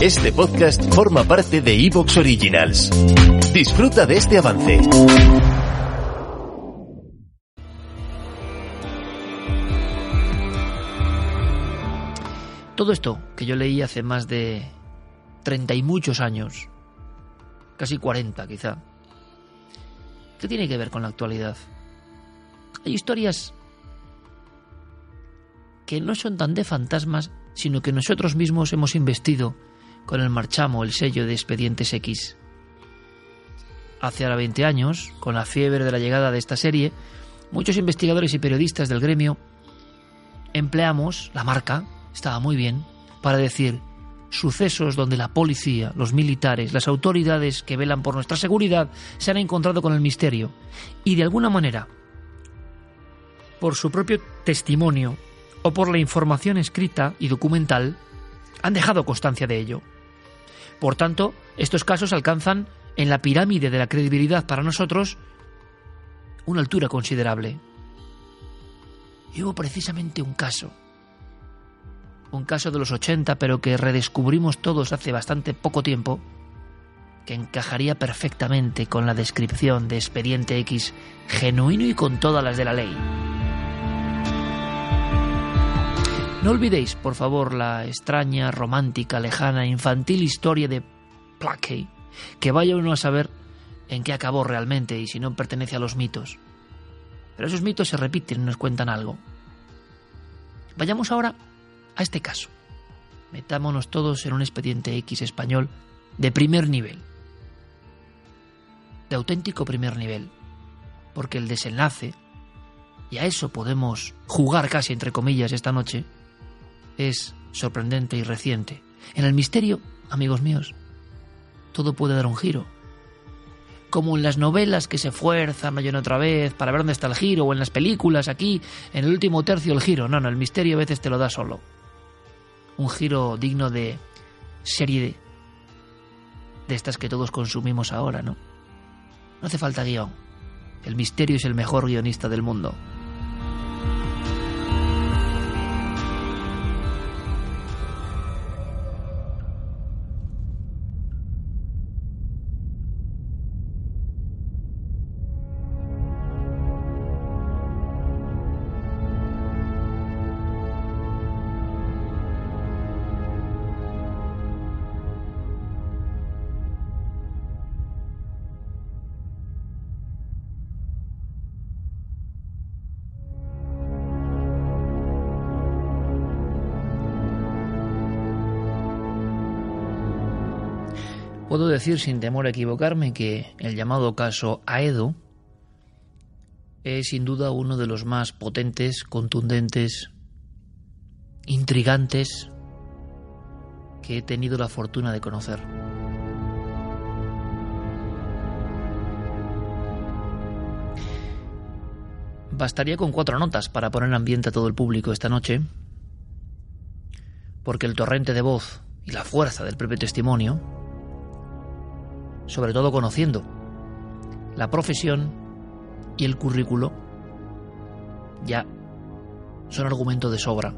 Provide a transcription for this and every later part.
Este podcast forma parte de Evox Originals. Disfruta de este avance. Todo esto que yo leí hace más de 30 y muchos años, casi 40 quizá, ¿qué tiene que ver con la actualidad? Hay historias que no son tan de fantasmas, sino que nosotros mismos hemos investido con el marchamo, el sello de Expedientes X. Hace ahora 20 años, con la fiebre de la llegada de esta serie, muchos investigadores y periodistas del gremio empleamos la marca, estaba muy bien, para decir sucesos donde la policía, los militares, las autoridades que velan por nuestra seguridad se han encontrado con el misterio y de alguna manera, por su propio testimonio o por la información escrita y documental, han dejado constancia de ello. Por tanto, estos casos alcanzan en la pirámide de la credibilidad para nosotros una altura considerable. Y hubo precisamente un caso, un caso de los 80, pero que redescubrimos todos hace bastante poco tiempo, que encajaría perfectamente con la descripción de Expediente X genuino y con todas las de la ley. No olvidéis, por favor, la extraña, romántica, lejana, infantil historia de Plackey, que vaya uno a saber en qué acabó realmente y si no pertenece a los mitos. Pero esos mitos se repiten y nos cuentan algo. Vayamos ahora a este caso. Metámonos todos en un expediente X español de primer nivel. De auténtico primer nivel. Porque el desenlace, y a eso podemos jugar casi entre comillas esta noche, es sorprendente y reciente. En el misterio, amigos míos, todo puede dar un giro. Como en las novelas que se fuerzan una y otra vez para ver dónde está el giro, o en las películas aquí, en el último tercio el giro. No, no, el misterio a veces te lo da solo. Un giro digno de serie de, de estas que todos consumimos ahora, ¿no? No hace falta guion. El misterio es el mejor guionista del mundo. Puedo decir sin temor a equivocarme que el llamado caso Aedo es sin duda uno de los más potentes, contundentes, intrigantes que he tenido la fortuna de conocer. Bastaría con cuatro notas para poner ambiente a todo el público esta noche, porque el torrente de voz y la fuerza del propio testimonio sobre todo conociendo la profesión y el currículo, ya son argumento de sobra.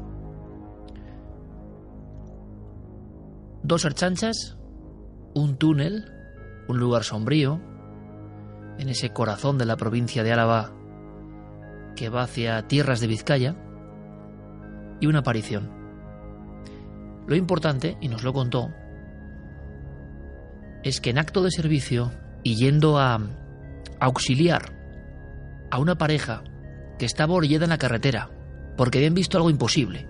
Dos archanchas, un túnel, un lugar sombrío, en ese corazón de la provincia de Álava que va hacia tierras de Vizcaya, y una aparición. Lo importante, y nos lo contó, es que en acto de servicio y yendo a auxiliar a una pareja que estaba orillada en la carretera porque habían visto algo imposible,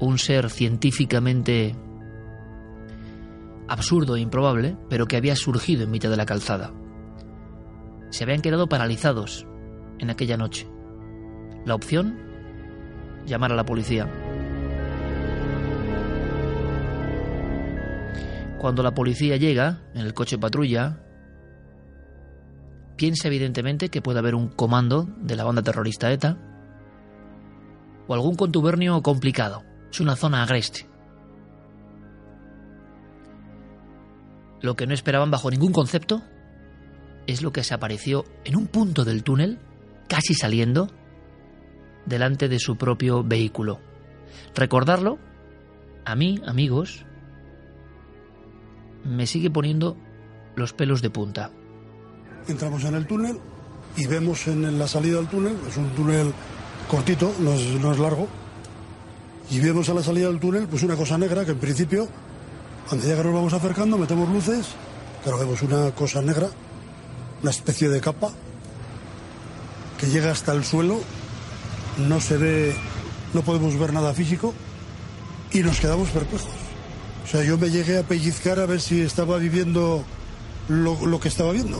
un ser científicamente absurdo e improbable, pero que había surgido en mitad de la calzada. Se habían quedado paralizados en aquella noche. La opción, llamar a la policía. Cuando la policía llega en el coche patrulla, piensa evidentemente que puede haber un comando de la banda terrorista ETA o algún contubernio complicado. Es una zona agreste. Lo que no esperaban bajo ningún concepto es lo que se apareció en un punto del túnel, casi saliendo, delante de su propio vehículo. Recordarlo, a mí, amigos, me sigue poniendo los pelos de punta. Entramos en el túnel y vemos en la salida del túnel, es un túnel cortito, no es, largo, y vemos a la salida del túnel pues una cosa negra que en principio, cuando ya que nos vamos acercando, metemos luces, pero vemos una cosa negra, una especie de capa que llega hasta el suelo, no se ve, no podemos ver nada físico y nos quedamos perplejos. O sea, yo me llegué a pellizcar a ver si estaba viviendo lo, lo que estaba viendo.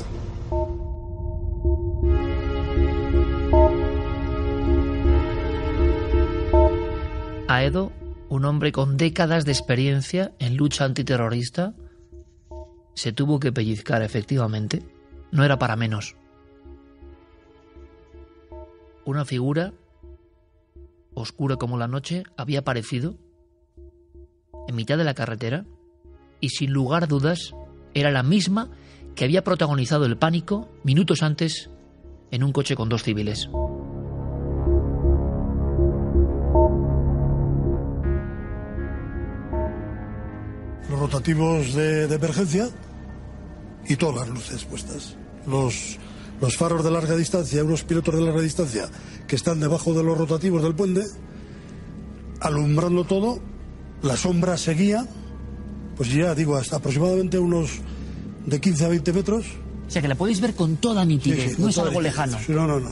Aedo, un hombre con décadas de experiencia en lucha antiterrorista, se tuvo que pellizcar efectivamente. No era para menos. Una figura, oscura como la noche, había aparecido en mitad de la carretera y sin lugar a dudas era la misma que había protagonizado el pánico minutos antes en un coche con dos civiles. Los rotativos de, emergencia y todas las luces puestas. Los, los faros de larga distancia, unos pilotos de larga distancia que están debajo de los rotativos del puente, alumbrando todo, la sombra seguía, pues ya digo, hasta aproximadamente unos de 15 a 20 metros. O sea que la podéis ver con toda nitidez, Sí, sí, no es algo nitidez. lejano. Sí, no, no, no,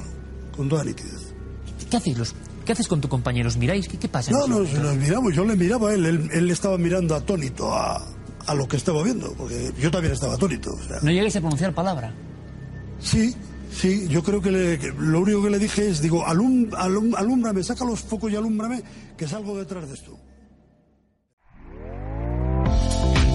con toda nitidez. ¿Qué hacéis los, ¿Qué haces con tu compañero? ¿Os miráis? ¿Qué, qué pasa? No, no, nos miramos, yo le miraba a él, él, él estaba mirando atónito a, a lo que estaba viendo, porque yo también estaba atónito. o sea. No llegáis a pronunciar palabra. Sí, sí, yo creo que, le- que lo único que le dije es, digo, alum, alum- alúmbrame, saca los focos y alúmbrame, que salgo detrás de esto.